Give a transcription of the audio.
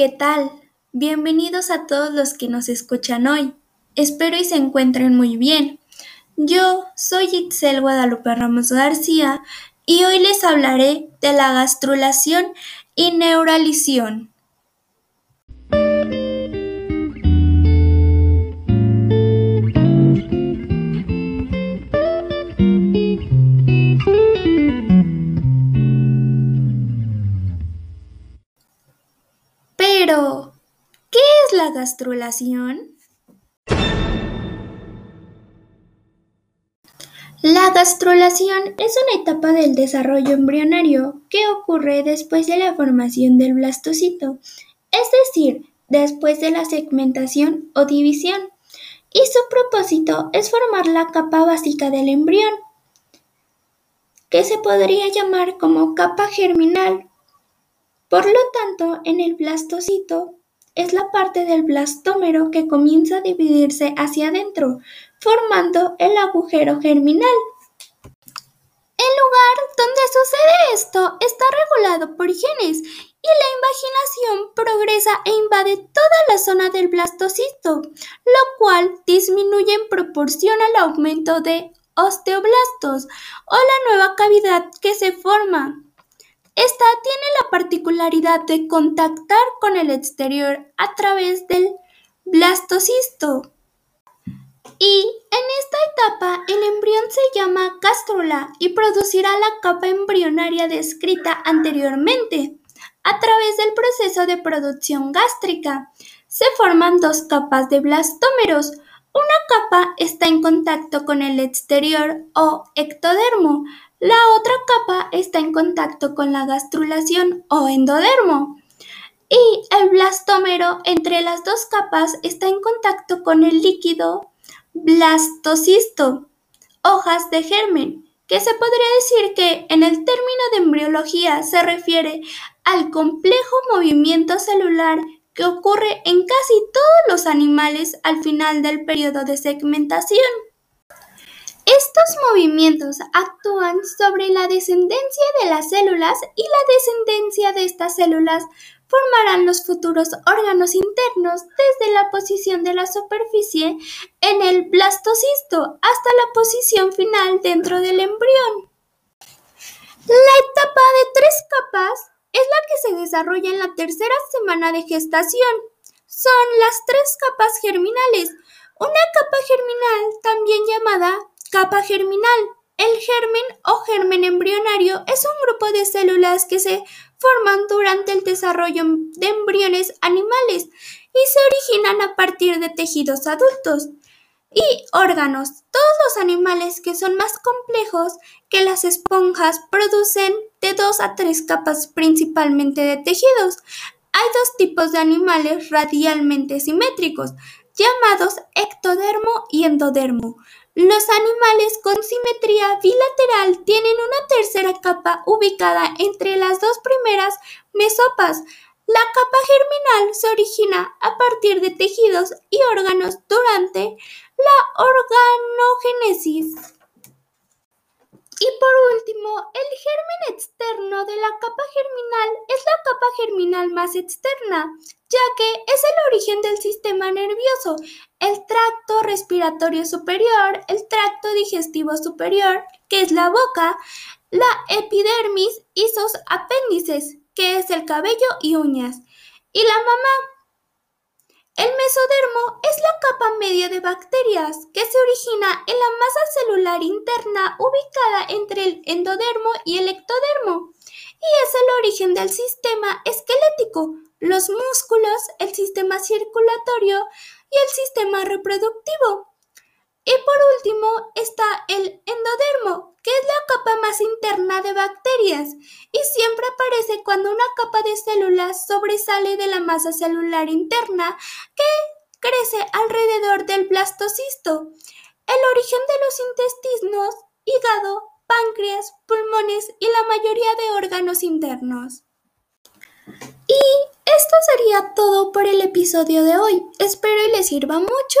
¿Qué tal? Bienvenidos a todos los que nos escuchan hoy. Espero y se encuentren muy bien. Yo soy Itzel Guadalupe Ramos García y hoy les hablaré de la gastrulación y neuralisión. ¿Qué es la gastrulación? La gastrulación es una etapa del desarrollo embrionario que ocurre después de la formación del blastocito, es decir, después de la segmentación o división, y su propósito es formar la capa básica del embrión, que se podría llamar como capa germinal por lo tanto, en el blastocito es la parte del blastómero que comienza a dividirse hacia adentro, formando el agujero germinal. El lugar donde sucede esto está regulado por genes y la invaginación progresa e invade toda la zona del blastocito, lo cual disminuye en proporción al aumento de osteoblastos o la nueva cavidad que se forma. Esta tiene particularidad de contactar con el exterior a través del blastocisto. Y en esta etapa el embrión se llama gastrula y producirá la capa embrionaria descrita anteriormente. A través del proceso de producción gástrica se forman dos capas de blastómeros. Una capa está en contacto con el exterior o ectodermo, la otra capa está en contacto con la gastrulación o endodermo. Y el blastómero entre las dos capas está en contacto con el líquido blastocisto, hojas de germen, que se podría decir que en el término de embriología se refiere al complejo movimiento celular que ocurre en casi todos los animales al final del periodo de segmentación. Estos movimientos actúan sobre la descendencia de las células y la descendencia de estas células formarán los futuros órganos internos desde la posición de la superficie en el blastocisto hasta la posición final dentro del embrión. La etapa de tres capas es la que se desarrolla en la tercera semana de gestación. Son las tres capas germinales. Una capa germinal, también llamada Capa germinal. El germen o germen embrionario es un grupo de células que se forman durante el desarrollo de embriones animales y se originan a partir de tejidos adultos y órganos. Todos los animales que son más complejos que las esponjas producen de dos a tres capas principalmente de tejidos. Hay dos tipos de animales radialmente simétricos, llamados ectodermo y endodermo. Los animales con simetría bilateral tienen una tercera capa ubicada entre las dos primeras mesopas. La capa germinal se origina a partir de tejidos y órganos durante la organogénesis. Por último, el germen externo de la capa germinal es la capa germinal más externa, ya que es el origen del sistema nervioso, el tracto respiratorio superior, el tracto digestivo superior, que es la boca, la epidermis y sus apéndices, que es el cabello y uñas, y la mamá. El mesodermo es la capa media de bacterias que se origina en la masa celular interna ubicada entre el endodermo y el ectodermo y es el origen del sistema esquelético, los músculos, el sistema circulatorio y el sistema reproductivo. Y por último está el endodermo, que es la capa más interna de bacterias y siempre aparece cuando una capa de células sobresale de la masa celular interna que crece alrededor del blastocisto. El origen de los intestinos, hígado, páncreas, pulmones y la mayoría de órganos internos. Y esto sería todo por el episodio de hoy. Espero y les sirva mucho